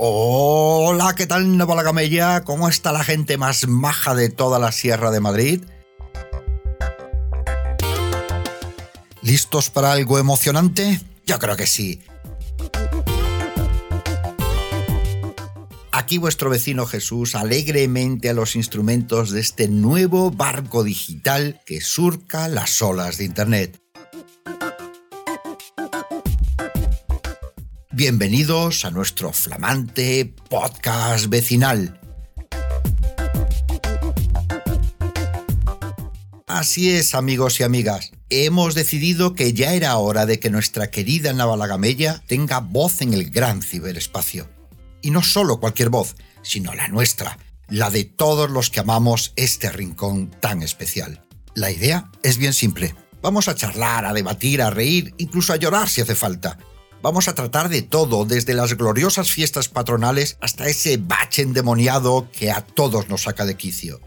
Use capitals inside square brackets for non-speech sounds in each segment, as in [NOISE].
Hola, ¿qué tal Gamella? ¿Cómo está la gente más maja de toda la Sierra de Madrid? ¿Listos para algo emocionante? Yo creo que sí. Aquí vuestro vecino Jesús alegremente a los instrumentos de este nuevo barco digital que surca las olas de Internet. Bienvenidos a nuestro flamante podcast vecinal. Así es, amigos y amigas. Hemos decidido que ya era hora de que nuestra querida Navalagamella tenga voz en el gran ciberespacio. Y no solo cualquier voz, sino la nuestra, la de todos los que amamos este rincón tan especial. La idea es bien simple. Vamos a charlar, a debatir, a reír, incluso a llorar si hace falta Vamos a tratar de todo, desde las gloriosas fiestas patronales hasta ese bache endemoniado que a todos nos saca de quicio.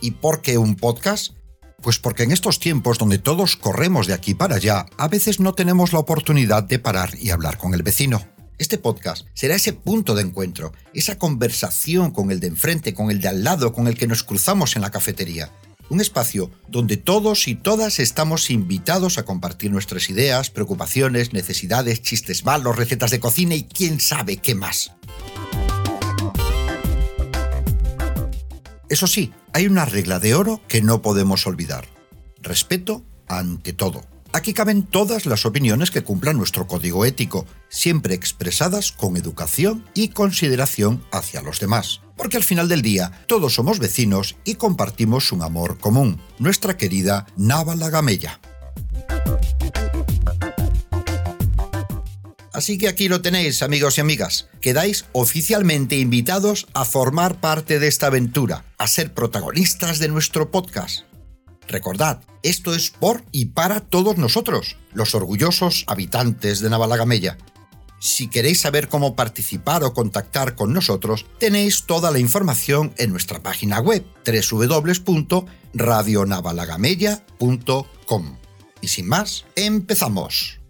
¿Y por qué un podcast? Pues porque en estos tiempos donde todos corremos de aquí para allá, a veces no tenemos la oportunidad de parar y hablar con el vecino. Este podcast será ese punto de encuentro, esa conversación con el de enfrente, con el de al lado, con el que nos cruzamos en la cafetería un espacio donde todos y todas estamos invitados a compartir nuestras ideas, preocupaciones, necesidades, chistes malos, recetas de cocina y quién sabe qué más. Eso sí, hay una regla de oro que no podemos olvidar. Respeto ante todo. Aquí caben todas las opiniones que cumplan nuestro código ético, siempre expresadas con educación y consideración hacia los demás. Porque al final del día todos somos vecinos y compartimos un amor común, nuestra querida Navala Gamella. Así que aquí lo tenéis, amigos y amigas. Quedáis oficialmente invitados a formar parte de esta aventura, a ser protagonistas de nuestro podcast. Recordad, esto es por y para todos nosotros, los orgullosos habitantes de Navalagamella. Si queréis saber cómo participar o contactar con nosotros, tenéis toda la información en nuestra página web www.radionavalagamella.com. Y sin más, empezamos.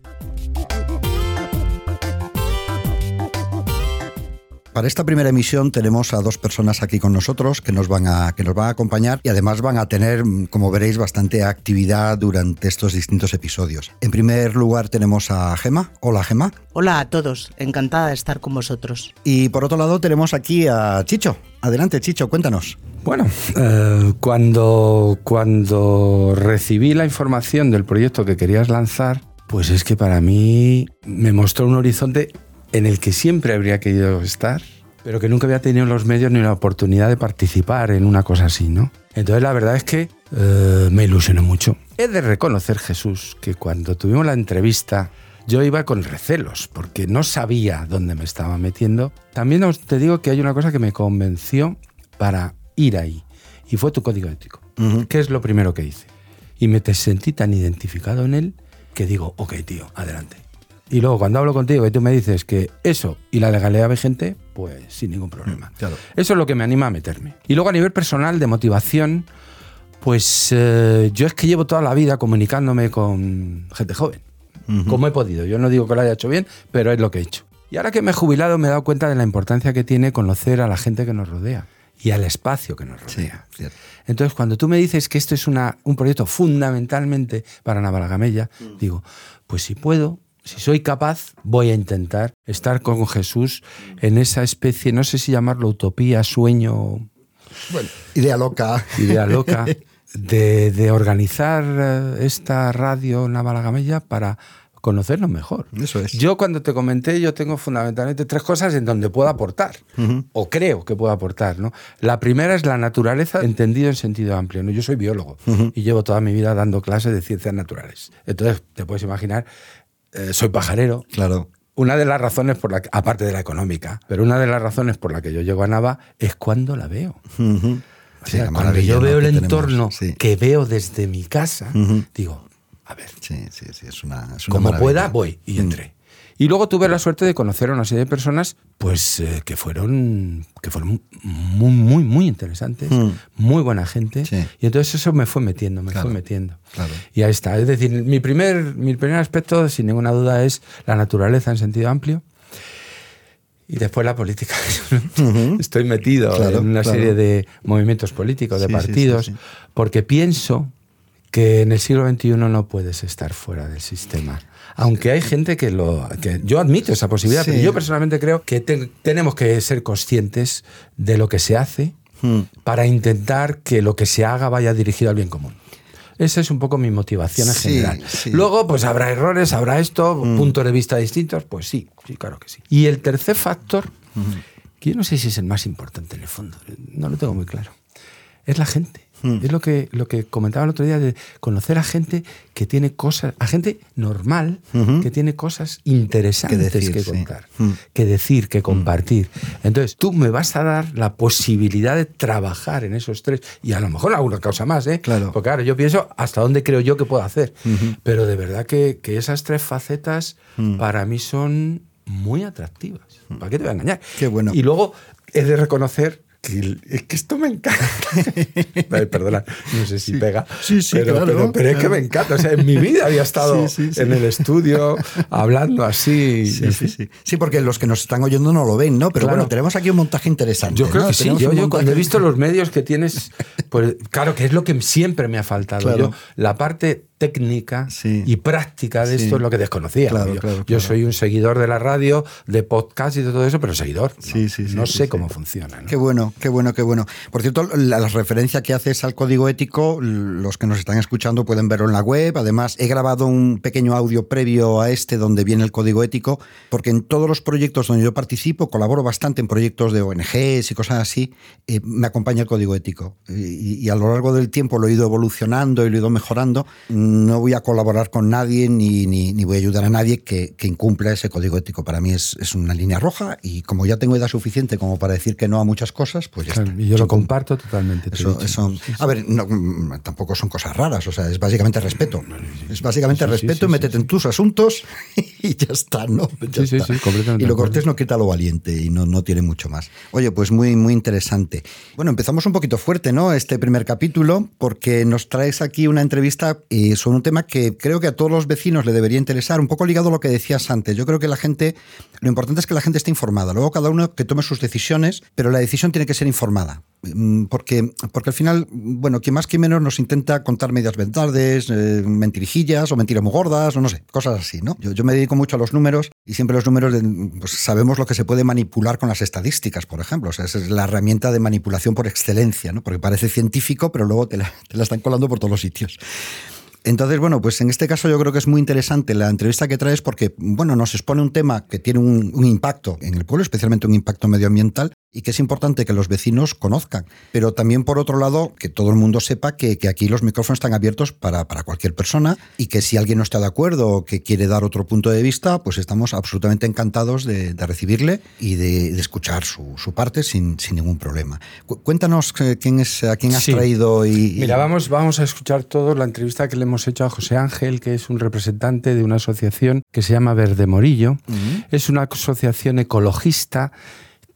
Para esta primera emisión tenemos a dos personas aquí con nosotros que nos van a que nos van a acompañar y además van a tener, como veréis, bastante actividad durante estos distintos episodios. En primer lugar tenemos a Gema. Hola Gema. Hola a todos, encantada de estar con vosotros. Y por otro lado tenemos aquí a Chicho. Adelante Chicho, cuéntanos. Bueno, eh, cuando, cuando recibí la información del proyecto que querías lanzar, pues es que para mí me mostró un horizonte en el que siempre habría querido estar, pero que nunca había tenido los medios ni la oportunidad de participar en una cosa así, ¿no? Entonces la verdad es que eh, me ilusionó mucho. He de reconocer, Jesús, que cuando tuvimos la entrevista yo iba con recelos, porque no sabía dónde me estaba metiendo. También os, te digo que hay una cosa que me convenció para ir ahí, y fue tu código ético, que es lo primero que hice. Y me sentí tan identificado en él que digo, ok, tío, adelante. Y luego cuando hablo contigo y tú me dices que eso y la legalidad vigente, pues sin ningún problema. Mm, eso es lo que me anima a meterme. Y luego a nivel personal, de motivación, pues eh, yo es que llevo toda la vida comunicándome con gente joven, como he podido. Yo no digo que lo haya hecho bien, pero es lo que he hecho. Y ahora que me he jubilado me he dado cuenta de la importancia que tiene conocer a la gente que nos rodea y al espacio que nos rodea. Entonces, cuando tú me dices que esto es una, un proyecto fundamentalmente para Navalagamella, mm. digo, pues si puedo, si soy capaz, voy a intentar estar con Jesús en esa especie, no sé si llamarlo utopía, sueño. Bueno, idea loca. Idea loca. [LAUGHS] De, organizar eh, esta radio Navalagamella para conocernos mejor. Eso es. Yo cuando te comenté, yo tengo fundamentalmente tres cosas en donde puedo aportar, o creo que puedo aportar. ¿no? La primera es la naturaleza entendido en sentido amplio. ¿no? Yo soy biólogo y llevo toda mi vida dando clases de ciencias naturales. Entonces, te puedes imaginar eh, soy pajarero. Claro. Una de las razones por la aparte de la económica, pero una de las razones por la que yo llego a Nava es cuando la veo. cuando yo veo el entorno que veo desde mi casa, digo, a ver. Sí, sí, sí, es una. como pueda, voy y entré. Y luego tuve la suerte de conocer a una serie de personas pues eh, que fueron que fueron muy muy muy interesantes, Mm. muy buena gente Sí. y entonces eso me fue metiendo, me Claro, fue metiendo. claro. Y ahí está, es decir, mi primer mi primer aspecto sin ninguna duda es la naturaleza en sentido amplio. Y después la política. [LAUGHS] Estoy metido Claro, en una serie de movimientos políticos, de sí, partidos, sí. porque pienso que en el siglo XXI no puedes estar fuera del sistema. Aunque hay gente que lo. Que yo admito esa posibilidad, Sí. pero yo personalmente creo que te- tenemos que ser conscientes de lo que se hace Mm. para intentar que lo que se haga vaya dirigido al bien común. Esa es un poco mi motivación en Sí, general. sí. Luego, pues habrá errores, habrá esto, Mm. puntos de vista distintos, pues sí, sí, claro que sí. Y el tercer factor, que yo no sé si es el más importante en el fondo, no lo tengo muy claro, es la gente. Mm. Es lo que, lo que comentaba el otro día de conocer a gente que tiene cosas, a gente normal, que tiene cosas interesantes Que que, decir, sí. contar, Mm. que decir, que compartir. Entonces, tú me vas a dar la posibilidad de trabajar en esos tres y a lo mejor alguna cosa más, ¿eh? Claro. Porque claro, yo pienso hasta dónde creo yo que puedo hacer. Pero de verdad que, que esas tres facetas para mí son muy atractivas. ¿Para qué te voy a engañar? Qué bueno. Y luego he de reconocer que, es que esto me encanta. [LAUGHS] Ay, perdona, no sé si pega. Sí, sí, pero, claro, pero, pero es que me encanta. O sea, en mi vida había estado Sí, sí, sí. en el estudio hablando así. Sí, sí, sí. Sí, porque los que nos están oyendo no lo ven, ¿no? Pero Claro. bueno, tenemos aquí un montaje interesante. Yo creo ¿no? que sí. Yo, cuando he visto los medios que tienes, pues claro que es lo que siempre me ha faltado. Claro. Yo, la parte técnica Sí. y práctica de Sí. esto es lo que desconocía. Claro, yo, claro, yo claro. soy un seguidor de la radio, de podcast y de todo eso, pero seguidor. ¿no? Sí, sí, sí, No sí, sé sí. cómo funciona. ¿no? Qué bueno, qué bueno, qué bueno. Por cierto, la, la referencia que haces al código ético, los que nos están escuchando pueden verlo en la web. Además, he grabado un pequeño audio previo a este donde viene el código ético, porque en todos los proyectos donde yo participo, colaboro bastante en proyectos de ONGs y cosas así, eh, me acompaña el código ético. Y, y a lo largo del tiempo lo he ido evolucionando y lo he ido mejorando. No voy a colaborar con nadie ni, ni, ni voy a ayudar a nadie que, que incumpla ese código ético. Para mí es, es una línea roja y como ya tengo edad suficiente como para decir que no a muchas cosas, pues ya está. y yo lo comparto totalmente. eso, a ver, no, mm, tampoco son cosas raras, o sea, es básicamente respeto. Es básicamente Sí, sí, respeto sí, y métete en tus asuntos [LAUGHS] y ya está, ¿no? Ya está. Y lo cortés no quita lo valiente y no, no tiene mucho más. Oye, pues muy, muy interesante. Bueno, empezamos un poquito fuerte, ¿no? Este primer capítulo, porque nos traes aquí una entrevista eh, sobre un tema que creo que a todos los vecinos le debería interesar, un poco ligado a lo que decías antes. Yo creo que la gente, lo importante es que la gente esté informada. Luego cada uno que tome sus decisiones, pero la decisión tiene que ser informada. Mm, Porque, porque al final, bueno, quien más que menos nos intenta contar medias verdades, eh, mentirijillas o mentiras muy gordas, o no sé, cosas así, ¿no? Yo, yo me dedico mucho a los números y siempre los números, pues sabemos lo que se puede manipular con las estadísticas, por ejemplo. O sea, esa es la herramienta de manipulación por excelencia, ¿no? Porque parece científico, pero luego te la, te la están colando por todos los sitios. Entonces, bueno, pues en este caso yo creo que es muy interesante la entrevista que traes porque, bueno, nos expone un tema que tiene un, un impacto en el pueblo, especialmente un impacto medioambiental, y que es importante que los vecinos conozcan. Pero también, por otro lado, que todo el mundo sepa que, que aquí los micrófonos están abiertos para, para cualquier persona y que si alguien no está de acuerdo o que quiere dar otro punto de vista, pues estamos absolutamente encantados de, de recibirle y de, de escuchar su, su parte sin, sin ningún problema. Cu- Cuéntanos eh, quién es, a quién has Sí. traído y... y- Mira, vamos, vamos a escuchar todos la entrevista que le hemos hecho a José Ángel, que es un representante de una asociación que se llama Verde Morillo. Ujú. Es una asociación ecologista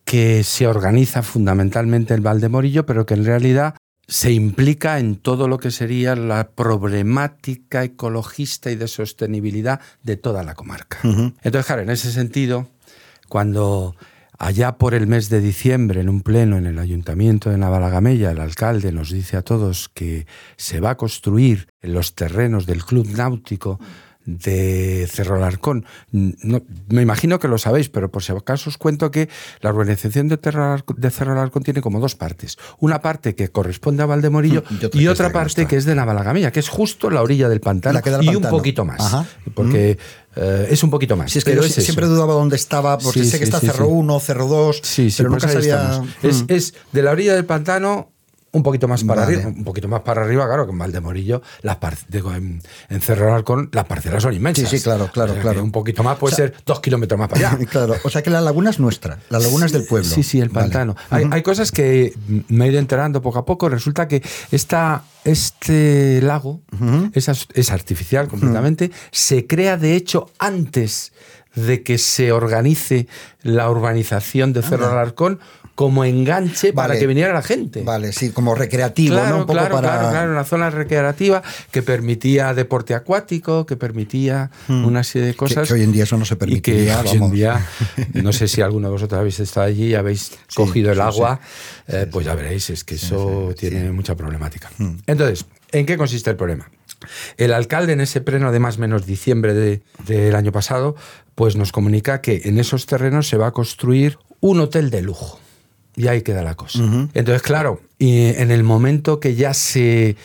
que se organiza fundamentalmente en Valdemorillo, pero que en realidad se implica en todo lo que sería la problemática ecologista y de sostenibilidad de toda la comarca. Entonces, claro, en ese sentido, cuando allá por el mes de diciembre, en un pleno en el ayuntamiento de Navalagamella, el alcalde nos dice a todos que se va a construir en los terrenos del Club Náutico de Cerro Larcón. No, me imagino que lo sabéis, pero por si acaso os cuento que la organización de, Cerro Larcón tiene como dos partes. Una parte que corresponde a Valdemorillo Y otra y es otra parte que es de Navalagamella, que es justo la orilla del pantano La y pantano. un poquito más. Ajá. Porque eh, es un poquito más. Sí, es que pero yo es si- eso. siempre dudaba dónde estaba, porque Sí, sé que está sí, Cerro sí. 1, Cerro 2, Sí, sí, pero pues nunca sabía... Es, Mm. es de la orilla del pantano un poquito más para Vale. arriba, un poquito más para arriba, claro, que en Valdemorillo, las digo, en, en Cerro Larcón, las parcelas son inmensas. Sí, sí, claro, claro, O sea, claro. Un poquito más puede O sea- ser dos kilómetros más para allá. [LAUGHS] claro, o sea que la laguna es nuestra, la laguna es del pueblo. Sí, sí, el Vale. pantano. Hay, hay cosas que me he ido enterando poco a poco. Resulta que esta, este lago es, es artificial completamente. Se crea, de hecho, antes de que se organice la urbanización de Cerro Alarcón como enganche para que viniera la gente. Vale, sí, como recreativo, Claro, ¿no? Un poco claro, para... claro, claro, una zona recreativa que permitía deporte acuático, que permitía una serie de Hmm. Que, cosas. que hoy en día eso no se y que hoy en día, [LAUGHS] no sé si alguno de vosotros habéis estado allí y habéis cogido el sí, agua, eh, pues ya veréis, es que eso tiene mucha problemática. Entonces, ¿en qué consiste el problema? El alcalde en ese pleno de más o menos diciembre de- del año pasado, pues nos comunica que en esos terrenos se va a construir un hotel de lujo. Y ahí queda la cosa. Entonces, claro, y en el momento que ya se,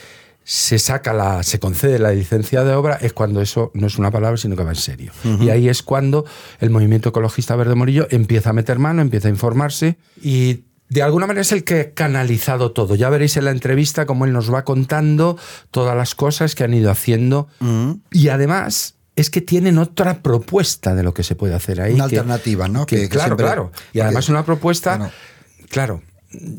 se saca la, se concede la licencia de obra, es cuando eso no es una palabra, sino que va en serio. Y ahí es cuando el movimiento ecologista Verde Morillo empieza a meter mano, empieza a informarse y de alguna manera es el que ha canalizado todo. Ya veréis en la entrevista cómo él nos va contando todas las cosas que han ido haciendo. Y además es que tienen otra propuesta de lo que se puede hacer ahí. Una que- alternativa, ¿no? que- Que- claro, siempre- claro. Y además una propuesta, Bueno. Claro,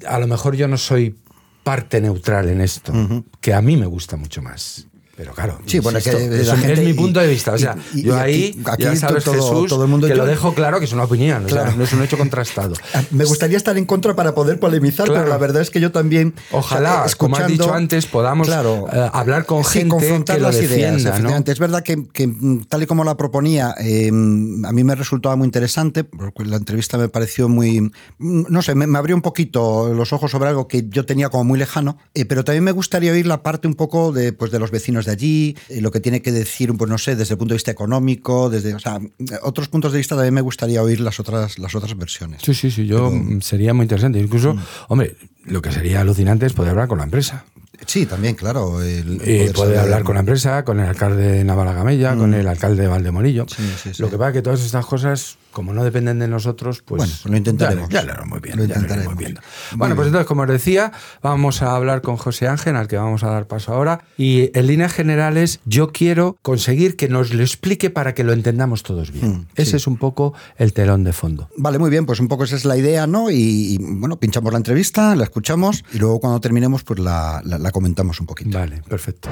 a lo mejor yo no soy parte neutral en esto, que a mí me gusta mucho más. Pero claro, Sí, bueno, insisto, que es, la un- gente- es mi punto de vista. O sea, y- y- yo ahí, aquí- aquí ya sabes, todo- Jesús, todo el mundo- que yo- lo dejo claro que es una opinión, o sea, Claro. no es un hecho contrastado. [LAUGHS] Ah, Me gustaría estar en contra para poder polemizar, Claro. pero la verdad es que yo también. Ojalá, o sea, como has escuchando- dicho antes, podamos Claro. eh, hablar con Sí, gente confrontar que lo las ideas, defienda. ¿no? efectivamente. Es verdad que, que, mm, tal y como la proponía, eh, a mí me resultaba muy interesante, porque la entrevista me pareció muy, mm, no sé, me, me abrió un poquito los ojos sobre algo que yo tenía como muy lejano, eh, pero también me gustaría oír la parte un poco de, pues, de los vecinos de allí, eh, lo que tiene que decir, pues no sé, desde el punto de vista económico, desde, o sea, otros puntos de vista también me gustaría oír las otras, las otras versiones. Sí, sí, sí, yo mm, sería muy interesante. Incluso, Mm. hombre, lo que sería alucinante es poder hablar con la empresa. Sí, también, claro. el Y poder poder hablar con la empresa, con el alcalde de Navalagamella, con el alcalde de Valdemorillo. Sí, sí, sí. Lo que pasa es que todas estas cosas, como no dependen de nosotros, pues. Bueno, lo intentaremos. Ya, ya lo iremos viendo, Lo intentaremos. Muy Bueno, pues bien. entonces, como os decía, vamos a hablar con José Ángel, al que vamos a dar paso ahora. Y en líneas generales, yo quiero conseguir que nos lo explique para que lo entendamos todos bien. Mm, Ese sí. es un poco el telón de fondo. Vale, muy bien, pues un poco esa es la idea, ¿no? Y, y, bueno, pinchamos la entrevista, la escuchamos y luego cuando terminemos, pues la, la- la comentamos un poquito. Vale, perfecto.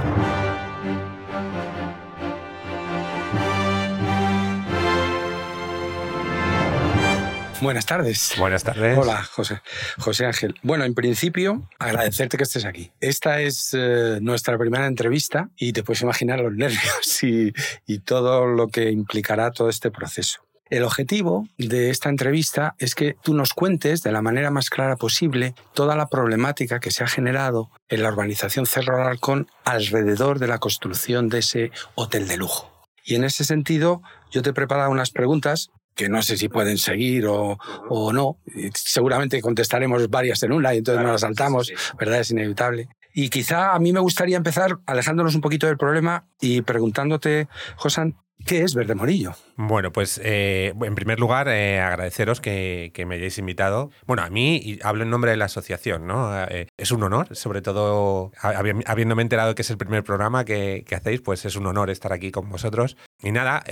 Buenas tardes. Buenas tardes. Hola, José. José Ángel. Bueno, en principio, agradecerte que estés aquí. Esta es eh, nuestra primera entrevista y te puedes imaginar los [LAUGHS] nervios y, y todo lo que implicará todo este proceso. El objetivo de esta entrevista es que tú nos cuentes de la manera más clara posible toda la problemática que se ha generado en la urbanización Cerro Alarcón alrededor de la construcción de ese hotel de lujo. Y en ese sentido, yo te he preparado unas preguntas que no sé si pueden seguir o, o no. Seguramente contestaremos varias en una y entonces nos las saltamos, ¿verdad? Es inevitable. Y quizá a mí me gustaría empezar alejándonos un poquito del problema y preguntándote, Josan, ¿qué es Verde Morillo? Bueno, pues eh, en primer lugar, eh, agradeceros que, me hayáis invitado. Bueno, a mí, y hablo en nombre de la asociación, ¿no? Eh, es un honor, sobre todo habi- habiéndome enterado que es el primer programa que, hacéis, pues es un honor estar aquí con vosotros. Y nada,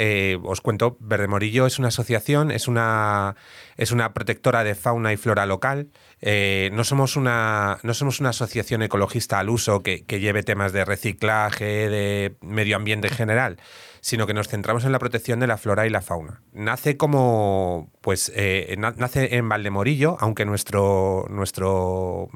os cuento, Verde Morillo es una asociación, es una, es una protectora de fauna y flora local. No, somos una, no somos una asociación ecologista al uso que, que lleve temas de reciclaje, de medio ambiente en general, sino que nos centramos en la protección de la flora y la fauna. Nace como, pues, eh, na- nace en Valdemorillo, aunque nuestro, nuestro,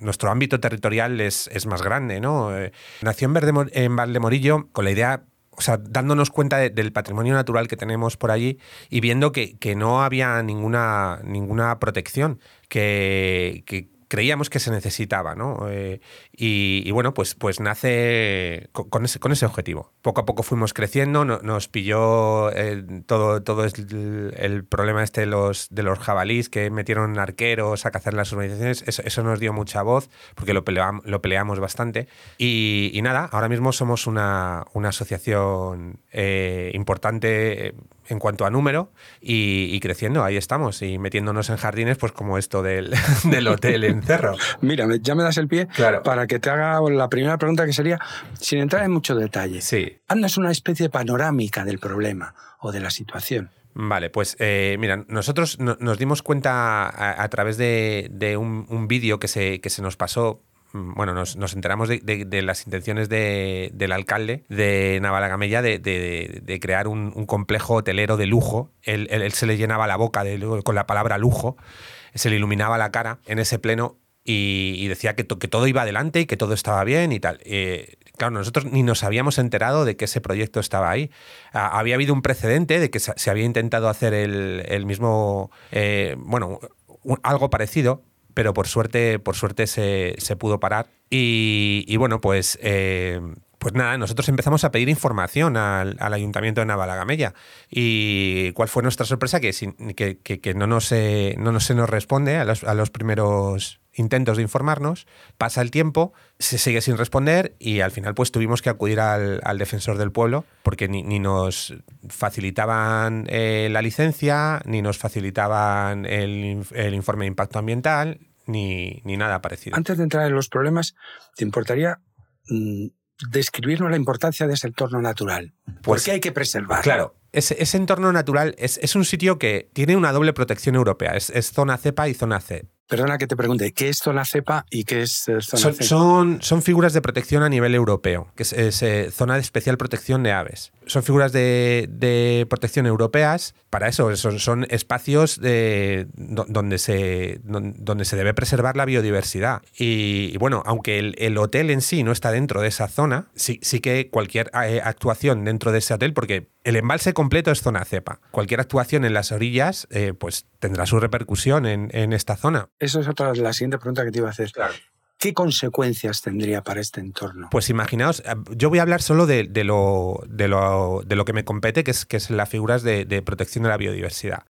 nuestro ámbito territorial es, es más grande, ¿no? Eh, nació en, en Valdemorillo con la idea o sea, dándonos cuenta de- del patrimonio natural que tenemos por allí y viendo que, que no había ninguna, ninguna protección, que, que creíamos que se necesitaba, ¿no? Eh, y, bueno, pues, pues nace con, con ese, objetivo. Poco a poco fuimos creciendo, no- nos pilló eh, todo, todo el, problema este de los, de los jabalís que metieron arqueros a cazar las urbanizaciones, eso, nos dio mucha voz porque lo, peleam- lo peleamos bastante. Y, nada, ahora mismo somos una, una asociación eh, importante en cuanto a número y, y creciendo, ahí estamos, y metiéndonos en jardines, pues como esto del, [LAUGHS] del hotel en Cerro. Mira, ya me das el pie Claro. para que te haga la primera pregunta que sería, sin entrar en mucho detalle, Sí. haznos una especie de panorámica del problema o de la situación. Vale, pues eh, mira, nosotros no- nos dimos cuenta a, a través de, de un, un vídeo que se, que se nos pasó bueno, nos, enteramos de, las intenciones del alcalde de Navalagamella de, de crear un, complejo hotelero de lujo. Él, se le llenaba la boca con la palabra lujo, se le iluminaba la cara en ese pleno y, decía que, que, todo iba adelante y que todo estaba bien y tal. Eh, claro, nosotros ni nos habíamos enterado de que ese proyecto estaba ahí. Ah, había habido un precedente de que se, había intentado hacer el, mismo, eh, bueno, algo parecido, pero por suerte, por suerte se, pudo parar. Y, bueno, pues, eh, pues nada, nosotros empezamos a pedir información al, Ayuntamiento de Navalagamella. ¿Y cuál fue nuestra sorpresa? Que, que, no, nos, no nos, se nos responde a los, a los primeros intentos de informarnos, pasa el tiempo, se sigue sin responder y al final pues tuvimos que acudir al, defensor del pueblo porque ni, nos facilitaban eh, la licencia, ni nos facilitaban el, informe de impacto ambiental, ni, nada parecido. Antes de entrar en los problemas, ¿te importaría mm, describirnos la importancia de ese entorno natural? ¿Por pues qué hay que preservarlo? Claro, ese, entorno natural es, un sitio que tiene una doble protección europea. Es, es, zona cepa y zona C. Perdona que te pregunte, ¿qué es zona cepa y qué es eh, zona son, son, son, figuras de protección a nivel europeo, que es, eh, zona de especial protección de aves. Son figuras de, protección europeas, para eso son, son espacios de, donde, se, donde se debe preservar la biodiversidad. Y, bueno, aunque el, hotel en sí no está dentro de esa zona, sí, sí que cualquier eh, actuación dentro de ese hotel, porque el embalse completo es zona cepa, cualquier actuación en las orillas pues tendrá su repercusión en, en esta zona. Eso es otra la siguiente pregunta que te iba a hacer. ¿Qué consecuencias tendría para este entorno? Pues imaginaos, eh, yo voy a hablar solo de, lo, de, lo, de lo, que me compete, que es, que es las figuras de, protección de la biodiversidad.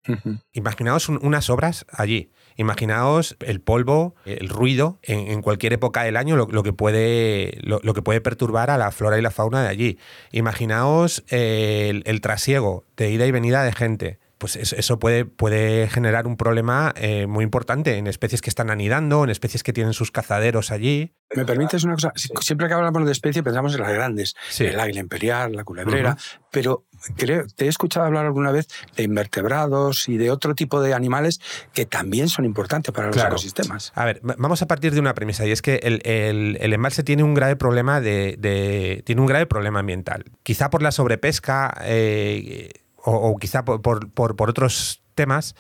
Imaginaos unas obras allí. Imaginaos el polvo, el ruido en, cualquier época del año, lo, que puede, lo, que puede perturbar a la flora y la fauna de allí. Imaginaos el, el trasiego de ida y venida de gente pues eso puede, puede generar un problema eh, muy importante en especies que están anidando, en especies que tienen sus cazaderos allí. ¿Me permites una cosa? Siempre que hablamos de especies pensamos en las grandes, el águila imperial, la culebrera, pero creo, te he escuchado hablar alguna vez de invertebrados y de otro tipo de animales que también son importantes para los ecosistemas. A ver, vamos a partir de una premisa y es que el, embalse tiene un grave problema de, tiene un grave problema ambiental. Quizá por la sobrepesca. Eh, o, quizá por, por, otros temas,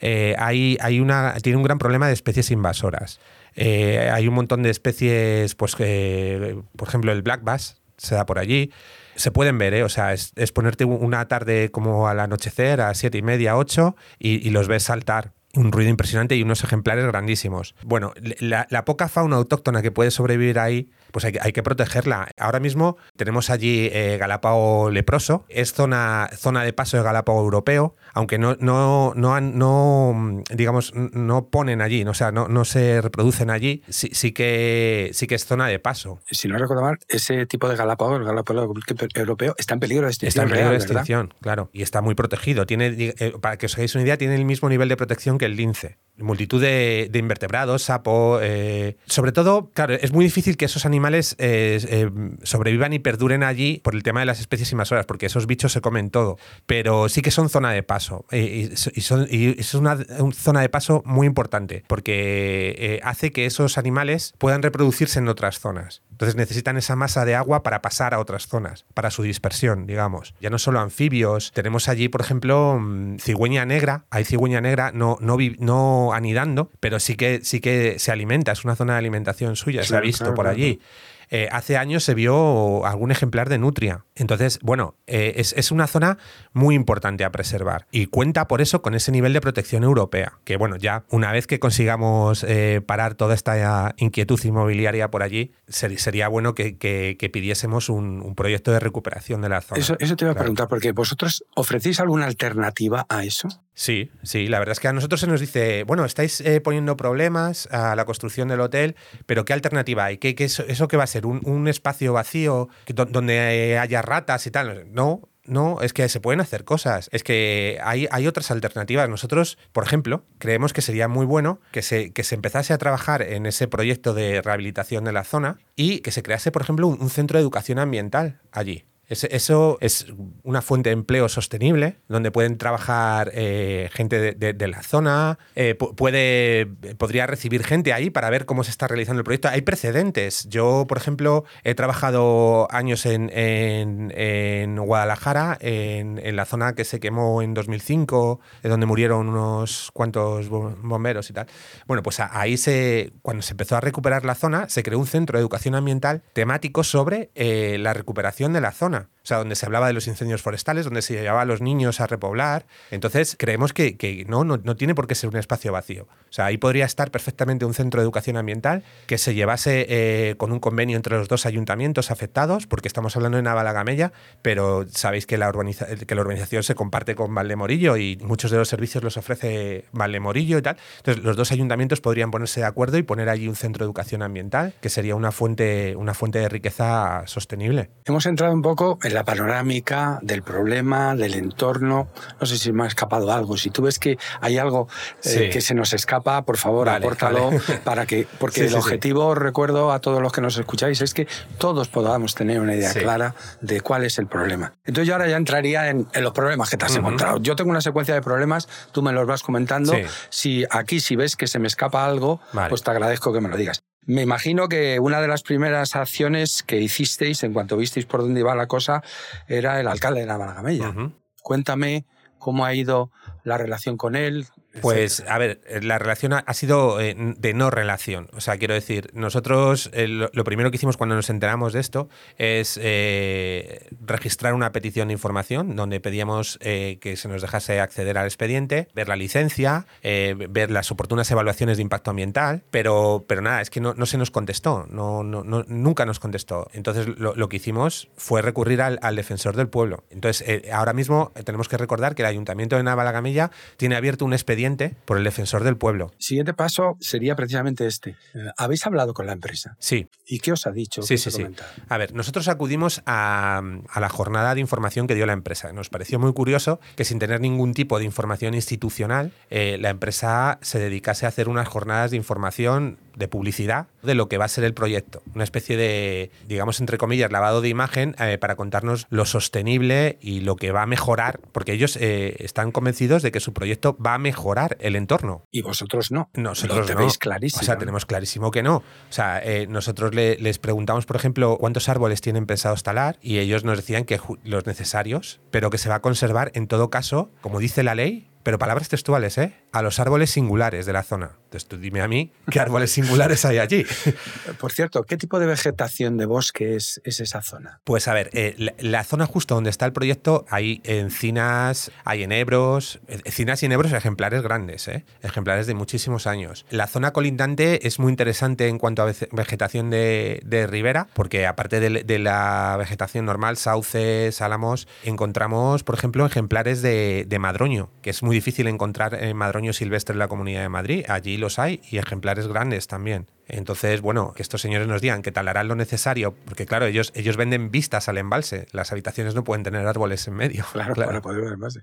eh, hay, hay una, tiene un gran problema de especies invasoras. Eh, hay un montón de especies, pues, por ejemplo, el black bass se da por allí. Se pueden ver, ¿eh? o sea, es, ponerte una tarde como al anochecer, a siete y media, ocho, y, los ves saltar un ruido impresionante y unos ejemplares grandísimos. Bueno, la, poca fauna autóctona que puede sobrevivir ahí pues hay, hay que protegerla. Ahora mismo tenemos allí eh, Galápago leproso, es zona, zona de paso de Galápago europeo, aunque no, no, no, no digamos, no ponen allí, o sea, no, no se reproducen allí, sí, sí, que, sí que es zona de paso. Si no recuerdo mal, ese tipo de Galápago, el Galápago europeo, está en peligro de extinción. Está en peligro de extinción, claro, y está muy protegido. Tiene, eh, para que os hagáis una idea, tiene el mismo nivel de protección que el lince multitud de, invertebrados, sapo. Eh, sobre todo, claro, es muy difícil que esos animales eh, eh, sobrevivan y perduren allí por el tema de las especies invasoras, porque esos bichos se comen todo. Pero sí que son zona de paso. y, son, es una, zona de paso muy importante, porque hace que esos animales puedan reproducirse en otras zonas. Entonces necesitan esa masa de agua para pasar a otras zonas, para su dispersión, digamos. Ya no solo anfibios, tenemos allí, por ejemplo, mm, cigüeña negra. Hay cigüeña negra, no, no, no anidando, pero sí que, sí que se alimenta, es una zona de alimentación suya, se ha visto por allí. Eh, hace años se vio algún ejemplar de nutria. Entonces, bueno, eh, es, una zona muy importante a preservar y cuenta por eso con ese nivel de protección europea, que bueno, ya una vez que consigamos eh, parar toda esta inquietud inmobiliaria por allí, sería bueno que, pidiésemos un, proyecto de recuperación de la zona. Eso, te iba a preguntar, porque vosotros ofrecéis alguna alternativa a eso. Sí, sí, la verdad es que a nosotros se nos dice, bueno, estáis poniendo problemas a la construcción del hotel, pero ¿qué alternativa hay? ¿Qué, eso, ¿Eso qué va a ser? un, espacio vacío donde haya ratas y tal. No, no, es que se pueden hacer cosas. Es que hay, hay, otras alternativas. Nosotros, por ejemplo, creemos que sería muy bueno que se, que se empezase a trabajar en ese proyecto de rehabilitación de la zona y que se crease, por ejemplo, un, centro de educación ambiental allí. Eso es una fuente de empleo sostenible, donde pueden trabajar eh, gente de, la zona, eh, puede, podría recibir gente ahí para ver cómo se está realizando el proyecto. Hay precedentes. Yo, por ejemplo, he trabajado años en, en, Guadalajara, en, en, la zona que se quemó en 2005, donde murieron unos cuantos bomberos y tal. Bueno, pues ahí se, cuando se empezó a recuperar la zona, se creó un centro de educación ambiental temático sobre eh, la recuperación de la zona. O sea, donde se hablaba de los incendios forestales, donde se llevaba a los niños a repoblar. Entonces, creemos que, no, no, tiene por qué ser un espacio vacío. O sea, ahí podría estar perfectamente un centro de educación ambiental que se llevase eh, con un convenio entre los dos ayuntamientos afectados, porque estamos hablando de Navalagamella, pero sabéis que la, que la urbanización se comparte con Valdemorillo y muchos de los servicios los ofrece Valdemorillo y tal. Entonces, los dos ayuntamientos podrían ponerse de acuerdo y poner allí un centro de educación ambiental, que sería una fuente, una fuente de riqueza sostenible. Hemos entrado un poco en la panorámica del problema, del entorno. No sé si me ha escapado algo. Si tú ves que hay algo eh, que se nos escapa, por favor, apórtalo [LAUGHS] para que, porque el objetivo, recuerdo a todos los que nos escucháis, es que todos podamos tener una idea clara de cuál es el problema. Entonces yo ahora ya entraría en, los problemas que te has encontrado. Yo tengo una secuencia de problemas, tú me los vas comentando. Si aquí, si ves que se me escapa algo, pues te agradezco que me lo digas. Me imagino que una de las primeras acciones que hicisteis en cuanto visteis por dónde iba la cosa era el alcalde de Navalagamella. Cuéntame cómo ha ido la relación con él, pues, a ver, la relación ha, sido eh, de no relación. O sea, quiero decir, nosotros eh, lo, primero que hicimos cuando nos enteramos de esto es eh, registrar una petición de información donde pedíamos que se nos dejase acceder al expediente, ver la licencia, ver las oportunas evaluaciones de impacto ambiental, pero, pero nada, es que no, se nos contestó, no, no, nunca nos contestó. Entonces, lo, que hicimos fue recurrir al, defensor del pueblo. Entonces, ahora mismo tenemos que recordar que el Ayuntamiento de Navalagamella tiene abierto un expediente por el defensor del pueblo. Siguiente paso sería precisamente este. Eh, ¿Habéis hablado con la empresa? Sí. ¿Y qué os ha dicho? Sí, sí, sí. A ver, nosotros acudimos a, la jornada de información que dio la empresa. Nos pareció muy curioso que sin tener ningún tipo de información institucional, eh, la empresa se dedicase a hacer unas jornadas de información de publicidad de lo que va a ser el proyecto. Una especie de, digamos, entre comillas, lavado de imagen eh, para contarnos lo sostenible y lo que va a mejorar, porque ellos están convencidos de que su proyecto va a mejorar el entorno. Y vosotros no. Nosotros Lo clarísimo. O sea, tenemos clarísimo que no. O sea, eh, nosotros les preguntamos, por ejemplo, cuántos árboles tienen pensado instalar y ellos nos decían que los necesarios, pero que se va a conservar en todo caso, como dice la ley, pero palabras textuales, ¿eh? A los árboles singulares de la zona. Entonces tú dime a mí qué árboles singulares hay allí. [LAUGHS] Por cierto, ¿qué tipo de vegetación de bosque es, esa zona? Pues a ver, eh, la, zona justo donde está el proyecto hay encinas, hay enebros, encinas y enebros ejemplares grandes, ¿eh? ejemplares de muchísimos años. La zona colindante es muy interesante en cuanto a vegetación de, ribera, porque aparte de, la vegetación normal, sauces, álamos, encontramos, por ejemplo, ejemplares de, de madroño, que es muy difícil encontrar en madroño silvestre en la Comunidad de Madrid. Allí los hay y ejemplares grandes también. Entonces, bueno, que estos señores nos digan que talarán lo necesario, porque claro, ellos, ellos venden vistas al embalse. Las habitaciones no pueden tener árboles en medio. [LAUGHS] Claro, claro. para poder ver embalse.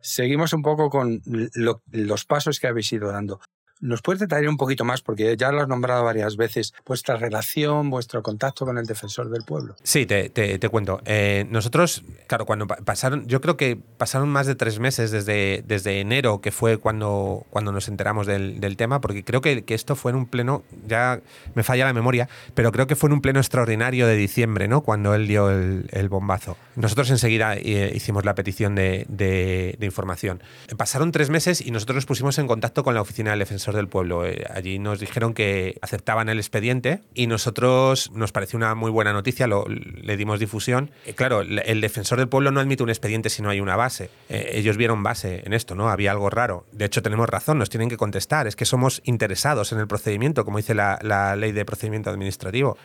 Seguimos un poco con los pasos que habéis ido dando. ¿Nos puedes detallar un poquito más, porque ya lo has nombrado varias veces, vuestra relación, vuestro contacto con el defensor del pueblo? Sí, te, te, cuento. Eh, nosotros, claro, cuando pasaron, yo creo que pasaron más de tres meses desde, desde enero, que fue cuando, cuando nos enteramos del, del tema, porque creo que, que, esto fue en un pleno, ya me falla la memoria, pero creo que fue en un pleno extraordinario de diciembre, ¿no? Cuando él dio el, el bombazo. Nosotros enseguida eh, hicimos la petición de, de, información. Pasaron tres meses y nosotros nos pusimos en contacto con la oficina del defensor del pueblo. Eh, allí nos dijeron que aceptaban el expediente y nosotros nos pareció una muy buena noticia, lo, le dimos difusión. Eh, claro, el defensor del pueblo no admite un expediente si no hay una base. Eh, ellos vieron base en esto, ¿no? Había algo raro. De hecho, tenemos razón, nos tienen que contestar. Es que somos interesados en el procedimiento, como dice la, ley de procedimiento administrativo.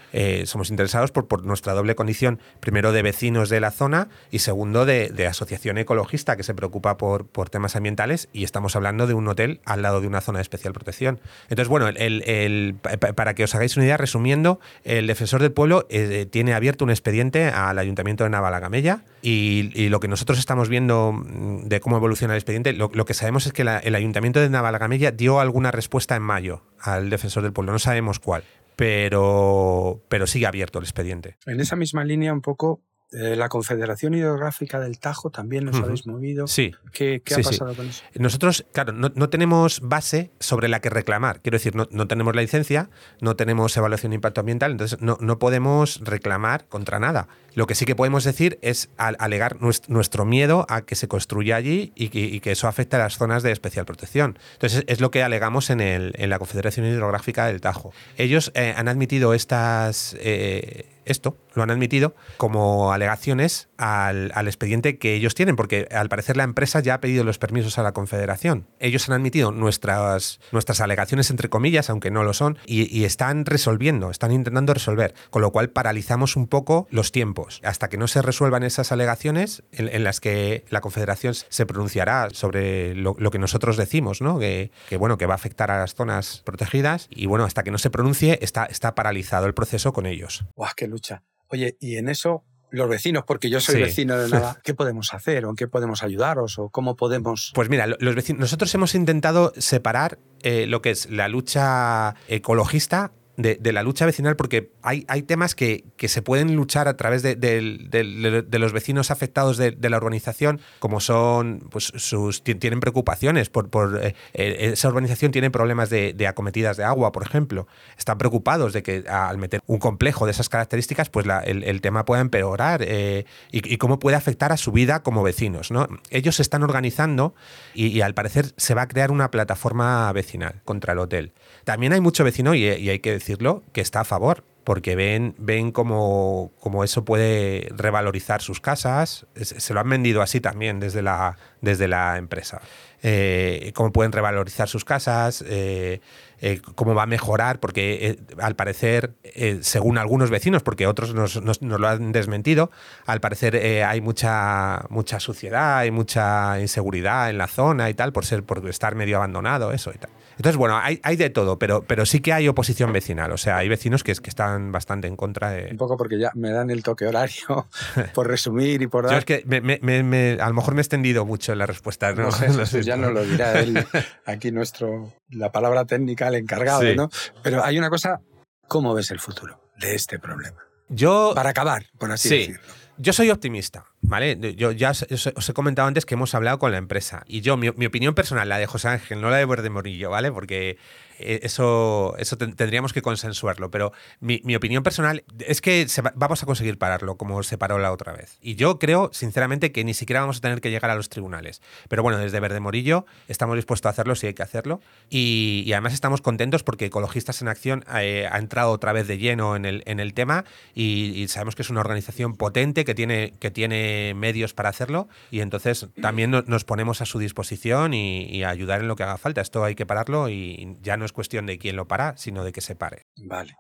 somos interesados por, por, nuestra doble condición, primero de vecinos de la zona y segundo de, de asociación ecologista que se preocupa por, por temas ambientales y estamos hablando de un hotel al lado de una zona especial Entonces, bueno, el, para que os hagáis una idea, resumiendo, el defensor del pueblo eh, tiene abierto un expediente al ayuntamiento de Navalagamella y, y, lo que nosotros estamos viendo mm, de cómo evoluciona el expediente, lo, que sabemos es que el ayuntamiento de Navalagamella dio alguna respuesta en mayo al defensor del pueblo, no sabemos cuál, pero, pero sigue abierto el expediente. En esa misma línea, un poco, Eh, la Confederación Hidrográfica del Tajo también nos habéis movido. Sí. ¿Qué, qué Sí, ha sí. pasado con eso? Nosotros, claro, no, no tenemos base sobre la que reclamar. Quiero decir, no, no tenemos la licencia, no tenemos evaluación de impacto ambiental, entonces no, no podemos reclamar contra nada. Lo que sí que podemos decir es al- alegar nues- nuestro miedo a que se construya allí y que, y que eso afecte a las zonas de especial protección. Entonces es lo que alegamos en, el- en la Confederación Hidrográfica del Tajo. Ellos eh, han admitido estas... eh, esto, lo han admitido como alegaciones al, al expediente que ellos tienen, porque al parecer la empresa ya ha pedido los permisos a la Confederación. Ellos han admitido nuestras, nuestras alegaciones, entre comillas, aunque no lo son, y, están resolviendo, están intentando resolver, con lo cual paralizamos un poco los tiempos. Hasta que no se resuelvan esas alegaciones en, en las que la Confederación se pronunciará sobre lo, lo que nosotros decimos, ¿no? Que, que, bueno, que va a afectar a las zonas protegidas, y bueno, hasta que no se pronuncie está, está paralizado el proceso con ellos. ¡Guau, qué lucha! Oye, y en eso, los vecinos, porque yo soy Sí. vecino de Nava, [LAUGHS] ¿qué podemos hacer? ¿O en qué podemos ayudaros? ¿O cómo podemos...? Pues mira, lo- los vecinos, nosotros hemos intentado separar eh, lo que es la lucha ecologista de, de la lucha vecinal porque hay, hay temas que, que se pueden luchar a través de, del- de los vecinos afectados de, de la urbanización, como son, pues sus, ti- tienen preocupaciones por, por eh, eh, esa urbanización tiene problemas de, de acometidas de agua, por ejemplo. Están preocupados de que al meter un complejo de esas características, pues la- el, tema pueda empeorar eh, y, cómo puede afectar a su vida como vecinos. ¿no? Ellos se están organizando y al parecer se va a crear una plataforma vecinal contra el hotel. También hay mucho vecino, y, hay que decirlo, que está a favor. Porque ven, ven cómo, cómo eso puede revalorizar sus casas. Se se lo han vendido así también desde la, desde la empresa. Eh, cómo pueden revalorizar sus casas, eh, eh, cómo va a mejorar, porque eh, al parecer, eh, según algunos vecinos, porque otros nos, nos- nos lo han desmentido, al parecer eh, hay mucha, mucha suciedad, hay mucha inseguridad en la zona y tal, por ser, por estar medio abandonado, eso y tal. Entonces, bueno, hay, hay de todo, pero, pero sí que hay oposición vecinal. O sea, hay vecinos que, que están bastante en contra de. Un poco porque ya me dan el toque horario, [LAUGHS] por resumir y por dar... Yo es que me- me- me- a lo mejor me he extendido mucho en la respuesta. No, No sé, [LAUGHS] eso siento. ya no lo dirá él, [LAUGHS] aquí nuestro, la palabra técnica, encargado, Sí. ¿no? Pero hay una cosa, ¿cómo ves el futuro de este problema? Yo, Para acabar, por así Sí. decirlo. Yo soy optimista, ¿vale? Yo ya os, he comentado antes que hemos hablado con la empresa. Y yo, mi, mi opinión personal, la de José Ángel, no la de Verde Morillo, ¿vale? Porque eh, eso, eso ten- tendríamos que consensuarlo. Pero mi, opinión personal es que vamos a conseguir pararlo, como se paró la otra vez. Y yo creo, sinceramente, que ni siquiera vamos a tener que llegar a los tribunales. Pero bueno, desde Verde Morillo estamos dispuestos a hacerlo si hay que hacerlo. Y, y además estamos contentos porque Ecologistas en Acción eh, ha entrado otra vez de lleno en el, en el tema y, y sabemos que es una organización potente que tiene, que tiene medios para hacerlo y entonces también no- nos ponemos a su disposición y, y ayudar en lo que haga falta. Esto hay que pararlo y ya no es cuestión de quién lo para, sino de que se pare. Vale.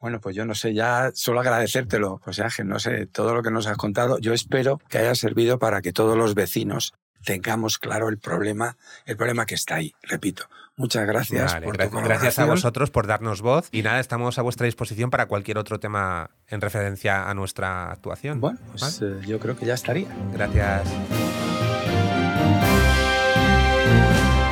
Bueno, pues yo no sé, ya solo agradecértelo, José Ángel, no sé, todo lo que nos has contado. Yo espero que haya servido para que todos los vecinos tengamos claro el problema, el problema que está ahí. Repito, muchas gracias Vale, por gra- tu gracias a vosotros por darnos voz y nada, estamos a vuestra disposición para cualquier otro tema en referencia a nuestra actuación. Bueno, pues ¿Vale? eh, yo creo que ya estaría. Gracias.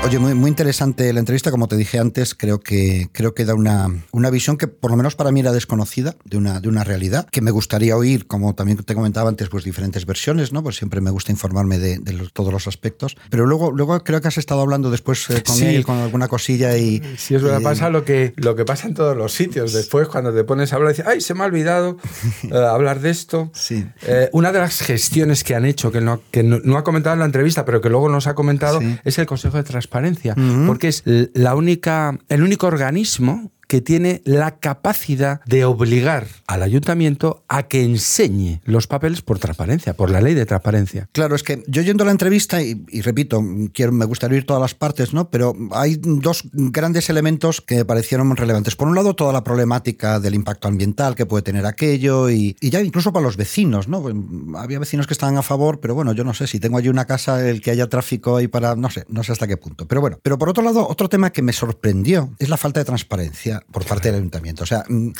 Oye, muy, muy interesante la entrevista, como te dije antes, creo que, creo que da una, una visión que por lo menos para mí era desconocida de una, de una realidad, que me gustaría oír, como también te comentaba antes, pues diferentes versiones, ¿no? Pues siempre me gusta informarme de, de los- todos los aspectos. Pero luego, luego creo que has estado hablando después eh, con Sí. él, con alguna cosilla y... Si es verdad, y- pasa lo que, lo que pasa en todos los sitios. Después, cuando te pones a hablar, dices, ay, se me ha olvidado [LAUGHS] eh, hablar de esto. Sí. Eh, una de las gestiones que han hecho, que, no, que no, no ha comentado en la entrevista, pero que luego nos ha comentado, Sí. es el Consejo de Transparencia. Ujú. Porque es la única, el único organismo que tiene la capacidad de obligar al ayuntamiento a que enseñe los papeles por transparencia, por la ley de transparencia. Claro, es que yo yendo a la entrevista, y, y repito, quiero, me gustaría oír todas las partes, ¿no? Pero hay dos grandes elementos que me parecieron relevantes. Por un lado, toda la problemática del impacto ambiental que puede tener aquello, y, y ya incluso para los vecinos, ¿no? Pues, Había vecinos que estaban a favor, pero bueno, yo no sé si tengo allí una casa, el que haya tráfico ahí para. no sé, no sé hasta qué punto. Pero bueno, pero por otro lado, otro tema que me sorprendió es la falta de transparencia por parte del ayuntamiento. O sea, mm,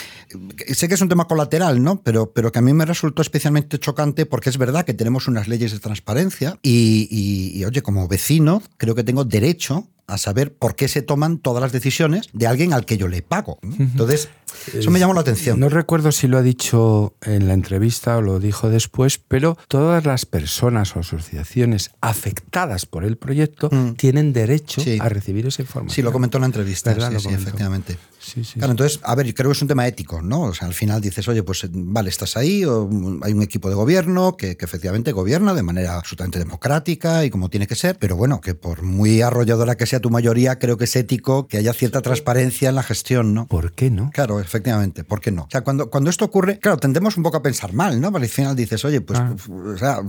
sé que es un tema colateral, ¿no? Pero, pero que a mí me resultó especialmente chocante porque es verdad que tenemos unas leyes de transparencia y, y- y, oye, como vecino, creo que tengo derecho a saber por qué se toman todas las decisiones de alguien al que yo le pago. Entonces, eso me llamó la atención. No recuerdo si lo ha dicho en la entrevista o lo dijo después, pero todas las personas o asociaciones afectadas por el proyecto Mm. tienen derecho Sí. a recibir esa información. Sí, lo comentó en la entrevista. Sí, sí, efectivamente. Sí, sí. Claro, entonces, a ver, yo creo que es un tema ético, ¿no? O sea, al final dices, oye, pues vale, estás ahí, o, hay un equipo de gobierno que, que efectivamente gobierna de manera absolutamente democrática y como tiene que ser, pero bueno, que por muy arrolladora que sea tu mayoría, creo que es ético que haya cierta transparencia en la gestión, ¿no? ¿Por qué no? Claro, efectivamente, ¿por qué no? O sea, cuando, cuando esto ocurre, claro, tendemos un poco a pensar mal, ¿no? Porque al final dices, oye, pues, Ah. o sea,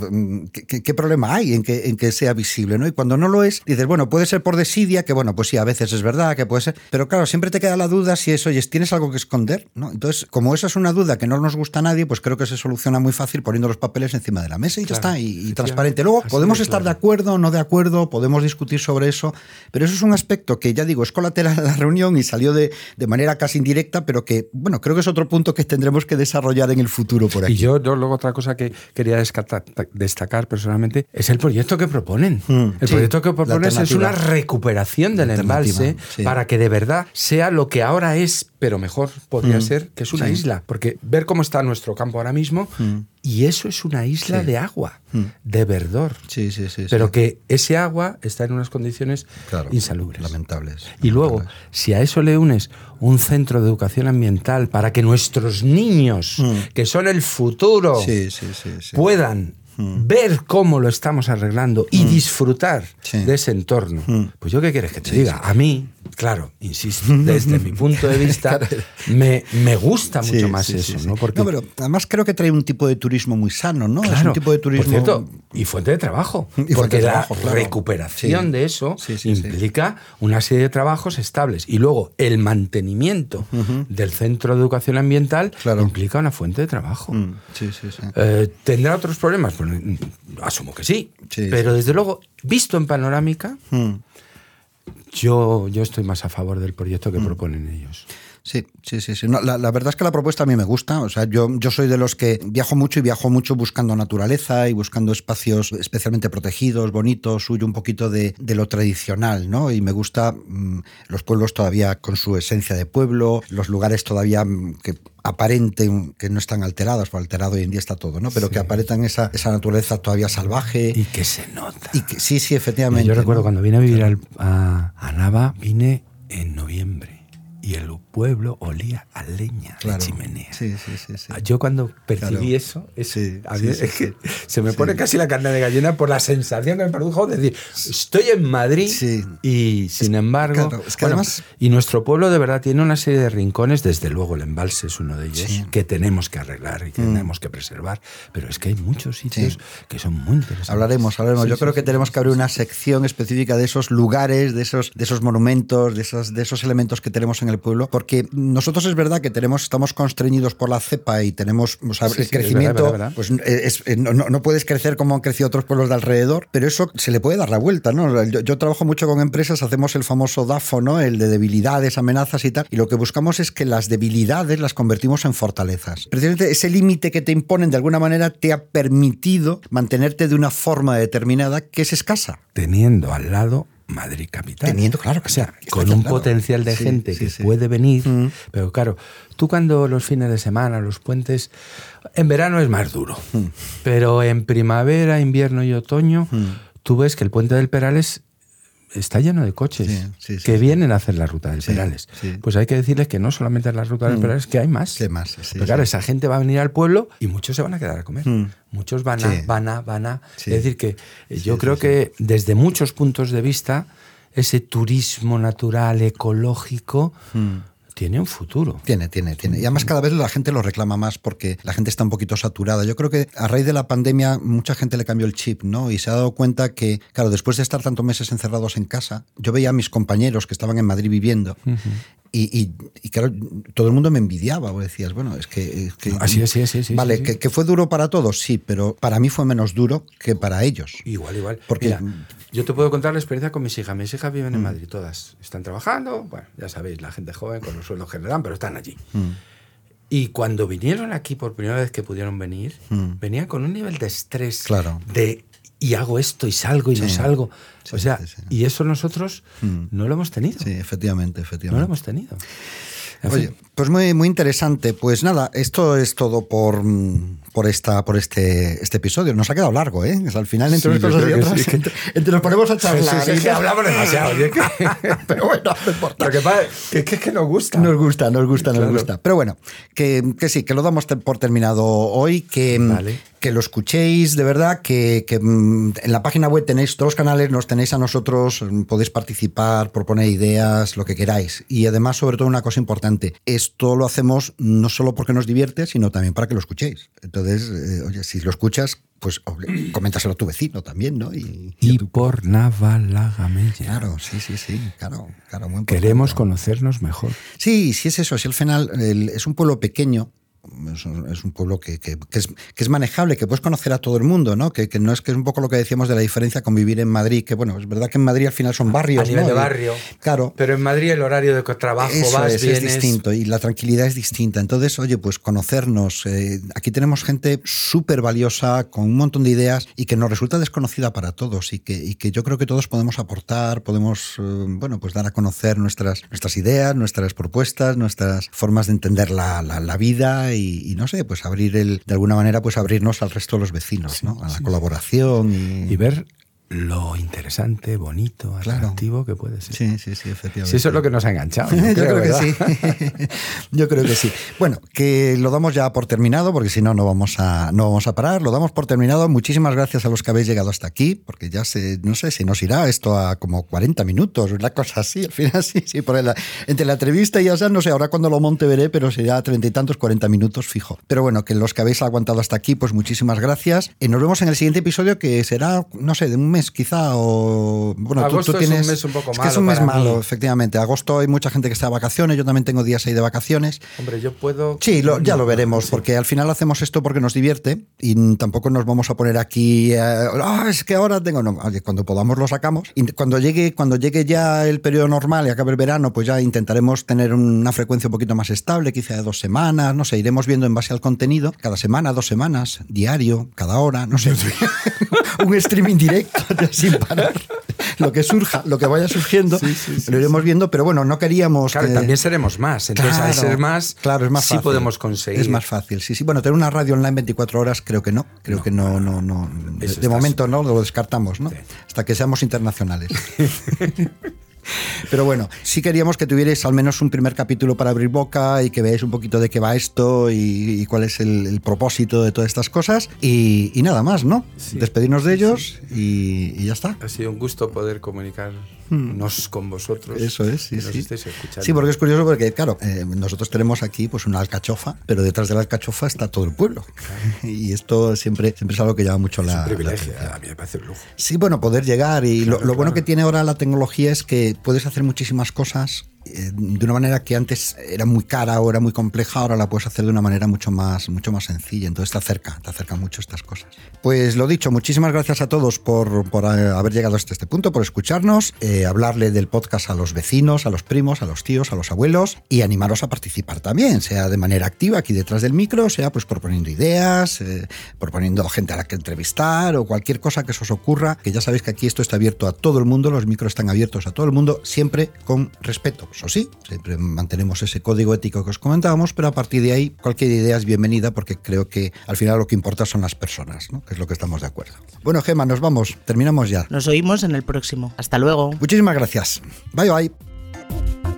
¿qué, qué- qué problema hay en que, en que sea visible, ¿no? Y cuando no lo es, dices, bueno, puede ser por desidia, que bueno, pues sí, a veces es verdad, que puede ser, pero claro, siempre te queda la duda si es, oye, ¿tienes algo que esconder? ¿no? Entonces, como esa es una duda que no nos gusta a nadie, pues creo que se soluciona muy fácil poniendo los papeles encima de la mesa y ya Claro, está, y- y, transparente. Luego, podemos de estar de claro. acuerdo o no de acuerdo, podemos discutir sobre eso, pero eso es un aspecto que ya digo, es colateral a la reunión y salió de, de manera casi indirecta, pero que, bueno, creo que es otro punto que tendremos que desarrollar en el futuro por aquí. Y yo, yo luego otra cosa que quería destacar personalmente es el proyecto que proponen. Mm, el sí, proyecto que proponen es una recuperación del embalse sí. para que de verdad sea lo que ahora es, pero mejor podría Mm, ser, que es una sí. isla. Porque ver cómo está nuestro campo ahora mismo, Mm. y eso es una isla Sí. de agua, Mm. de verdor. Sí, sí, sí. Pero sí. que ese agua está en unas condiciones Claro, insalubres. Lamentables. Y luego, lamentables. si a eso le unes un centro de educación ambiental para que nuestros niños, que son el futuro, Sí, sí, sí. sí. puedan Mm. ver cómo lo estamos arreglando y disfrutar Sí. de ese entorno, Mm. pues yo qué quieres que te Sí, diga. A mí, claro, insisto, desde mi punto de [LAUGHS] vista, me, me gusta mucho Sí, más sí, eso, sí. ¿no? Porque, No, pero además creo que trae un tipo de turismo muy sano, ¿no? es un tipo de turismo. Por cierto, y fuente de trabajo. [LAUGHS] Y porque de la claro. recuperación de eso implica una serie de trabajos estables. Y luego el mantenimiento del centro de educación ambiental Claro. implica una fuente de trabajo. Mm, Sí, sí, sí. Eh, ¿Tendrá otros problemas? Pues, mm, asumo que sí. Sí, pero desde luego, visto en panorámica, Mm. Yo, yo estoy más a favor del proyecto que proponen ellos. Sí, sí, sí. sí. No, la, la verdad es que la propuesta a mí me gusta. O sea, yo, yo soy de los que viajo mucho y viajo mucho buscando naturaleza y buscando espacios especialmente protegidos, bonitos, huyo un poquito de, de lo tradicional, ¿no? Y me gusta mm, los pueblos todavía con su esencia de pueblo, los lugares todavía mm, que aparenten que no están alterados, porque alterado hoy en día está todo, ¿no? Pero que aparentan esa, esa naturaleza todavía salvaje. Y que se nota. Y que, sí, sí, efectivamente. Yo recuerdo ¿no? cuando vine a vivir al- a, a Nava, vine en noviembre y el pueblo olía a leña Claro. de chimenea. Sí, sí, sí. sí. Yo cuando percibí Claro. eso, es- Sí, mí es que se me pone casi la carne de gallina por la sensación que me produjo de decir, estoy en Madrid y sin embargo, claro, es que bueno, además- y nuestro pueblo de verdad tiene una serie de rincones, desde luego el embalse es uno de ellos, que tenemos que arreglar y que Mm. tenemos que preservar, pero es que hay muchos sitios que son muy interesantes. Hablaremos, hablaremos. Yo creo que tenemos que abrir una sección específica de esos lugares, de esos, de esos monumentos, de esos, de esos elementos que tenemos en el pueblo, porque nosotros es verdad que tenemos, estamos constreñidos por la cepa y tenemos o sea, Sí, el sí, crecimiento, verdad, pues es- es- no, no- no puedes crecer como han crecido otros pueblos de alrededor, pero eso se le puede dar la vuelta, ¿no? Yo, yo trabajo mucho con empresas, hacemos el famoso DAFO, ¿no? El de debilidades, amenazas y tal, y lo que buscamos es que las debilidades las convertimos en fortalezas. Precisamente ese límite que te imponen de alguna manera te ha permitido mantenerte de una forma determinada que es escasa. teniendo al lado Madrid capital. Teniendo, claro, que o sea, con un potencial de Sí, gente sí, que sí. puede venir, Mm. pero claro, tú cuando los fines de semana, los puentes, en verano es más duro, Mm. pero en primavera, invierno y otoño, tú ves que el puente del Perales está lleno de coches Sí, sí, sí, que vienen a hacer la ruta del Perales. Pues hay que decirles que no solamente es la ruta del Mm. Perales, que hay más. Que más, Pero claro, esa gente va a venir al pueblo y muchos se van a quedar a comer. Mm. Muchos van a, van a, van a. Es decir, que eh, yo creo que desde muchos puntos de vista, ese turismo natural, ecológico, tiene un futuro. Tiene, tiene, tiene. Y además cada vez la gente lo reclama más porque la gente está un poquito saturada. Yo creo que a raíz de la pandemia mucha gente le cambió el chip, ¿no? Y se ha dado cuenta que, claro, después de estar tantos meses encerrados en casa, yo veía a mis compañeros que estaban en Madrid viviendo y, y- y, claro, todo el mundo me envidiaba. O decías, bueno, es que... es que- Así es, sí, sí, sí, Vale, sí, sí. Que, que fue duro para todos, sí, pero para mí fue menos duro que para ellos. Igual, igual. Porque- Mira, yo te puedo contar la experiencia con mis hijas. Mis hijas Mm. viven en Madrid, todas. Están trabajando, bueno, ya sabéis, la gente joven con los sueldos que le dan, pero están allí. Mm. Y cuando vinieron aquí por primera vez que pudieron venir, Mm. venían con un nivel de estrés, Claro. de y hago esto y salgo y no salgo. Sí, o sea, sí, y eso nosotros Mm. no lo hemos tenido. Sí, efectivamente, No efectivamente. lo hemos tenido. En Oye, fin. pues muy, muy interesante. Pues nada, esto es todo por, mm, por, esta, por este, este episodio. Nos ha quedado largo, ¿eh? Al final, entre Sí, unas cosas y creo que otras, sí, que- entre, entre nos ponemos a charlar. Sí, sí, sí, y- hablamos demasiado. que- [LAUGHS] Pero bueno, no importa. Lo que pasa es que, que, que nos gusta. Nos gusta, nos gusta, nos gusta. Pero bueno, que, que sí, que lo damos por terminado hoy, que, Vale. que lo escuchéis de verdad, que, que, mm, en la página web tenéis todos los canales, nos tenéis a nosotros, mm, podéis participar, proponer ideas, lo que queráis. Y además, sobre todo, una cosa importante, esto lo hacemos no solo porque nos divierte, sino también para que lo escuchéis. Entonces, eh, oye, si lo escuchas, pues [CLEARS THROAT] coméntaselo a tu vecino también, ¿no? Y, y Y tu- por Navalagamella. Claro, sí, sí, sí, claro, claro, muy. Queremos conocernos mejor. Sí, sí es eso. Si al final el- es un pueblo pequeño, es un, pueblo que, que- que es, que es manejable, que puedes conocer a todo el mundo, ¿no? Que, que no es que es un poco lo que decíamos de la diferencia con vivir en Madrid, que bueno, es verdad que en Madrid al final son barrios, a nivel ¿no? de barrio. Claro. Pero en Madrid el horario de trabajo Eso vas, es, es distinto y la tranquilidad es distinta. Entonces, oye, pues conocernos. eh, aquí tenemos gente súper valiosa, con un montón de ideas y que nos resulta desconocida para todos y que, y que yo creo que todos podemos aportar, podemos, eh, bueno, pues dar a conocer nuestras, nuestras ideas, nuestras propuestas, nuestras formas de entender la, la- la vida y, y no sé, pues abrir el, de alguna manera, pues abrirnos al resto de los vecinos, ¿no? A la colaboración y... Y ver lo interesante, bonito, Claro. atractivo que puede ser. Sí, sí, sí, efectivamente. Si eso es lo que nos ha enganchado. yo [LAUGHS] Yo creo, que sí. [LAUGHS] Yo creo que sí. Bueno, que lo damos ya por terminado, porque si no, no vamos a, no vamos a parar. Lo damos por terminado. Muchísimas gracias a los que habéis llegado hasta aquí, porque ya se, no sé si nos irá esto a como 40 minutos, una cosa así. Al final, [LAUGHS] sí, sí, por el- entre la entrevista y ya sea, no sé, ahora cuando lo monte veré, pero será treinta y tantos, 40 minutos fijo. Pero bueno, que los que habéis aguantado hasta aquí, pues muchísimas gracias. Y nos vemos en el siguiente episodio, que será, no sé, de un mes quizá, o. Bueno, tú- tú, es un tienes. mes un poco es que es malo un mes mí. malo, efectivamente. Agosto hay mucha gente que está de vacaciones, yo también tengo días ahí de vacaciones. Hombre, yo puedo. Sí, lo- ya lo veremos, Sí. porque al final hacemos esto porque nos divierte y tampoco nos vamos a poner aquí, eh, "Ah, es que ahora tengo, no, oye, cuando podamos lo sacamos. Y cuando llegue, cuando llegue ya el periodo normal y acabe el verano, pues ya intentaremos tener una frecuencia un poquito más estable, quizá de dos semanas, no sé, iremos viendo en base al contenido, cada semana, dos semanas, diario, cada hora, no sé. [LAUGHS] [LAUGHS] un streaming directo [LAUGHS] sin parar. Lo que surja, lo que vaya surgiendo, lo iremos viendo, pero bueno, no queríamos Claro, que... también seremos más. Entonces, al ser más, claro, es más sí fácil. podemos conseguir. Es más fácil, sí, sí. Bueno, tener una radio online 24 horas creo que no. Creo que no, no, no. De, de momento no, lo descartamos, ¿no? Sí. Hasta que seamos internacionales. [LAUGHS] Pero bueno, sí queríamos que tuvierais al menos un primer capítulo para abrir boca y que veáis un poquito de qué va esto y, y cuál es el, el propósito de todas estas cosas. Y, y nada más, ¿no? Sí. Despedirnos de ellos y, y ya está. Ha sido un gusto poder comunicarnos con vosotros. Eso es, sí, nos sí. Sí, porque es curioso porque, claro, eh, nosotros tenemos aquí pues una alcachofa, pero detrás de la alcachofa está todo el pueblo. [LAUGHS] Y esto siempre, siempre es algo que llama mucho es la, un privilegio. A mí me parece un lujo. Sí, bueno, poder llegar y lo, Claro, lo bueno claro. que tiene ahora la tecnología es que puedes hacer muchísimas cosas de una manera que antes era muy cara o era muy compleja, ahora la puedes hacer de una manera mucho más, mucho más sencilla. Entonces te acerca, te acerca mucho estas cosas. Pues lo dicho, muchísimas gracias a todos por, por eh, haber llegado hasta este punto, por escucharnos, eh, hablarle del podcast a los vecinos, a los primos, a los tíos, a los abuelos y animaros a participar también, sea de manera activa aquí detrás del micro, sea pues proponiendo ideas, eh, proponiendo gente a la que entrevistar o cualquier cosa que se os ocurra, que ya sabéis que aquí esto está abierto a todo el mundo, los micros están abiertos a todo el mundo, siempre con respeto. Eso sí, siempre mantenemos ese código ético que os comentábamos, pero a partir de ahí cualquier idea es bienvenida porque creo que al final lo que importa son las personas, ¿no? que es lo que estamos de acuerdo. Bueno, Gema, nos vamos, terminamos ya. Nos oímos en el próximo. Hasta luego. Muchísimas gracias. Bye bye.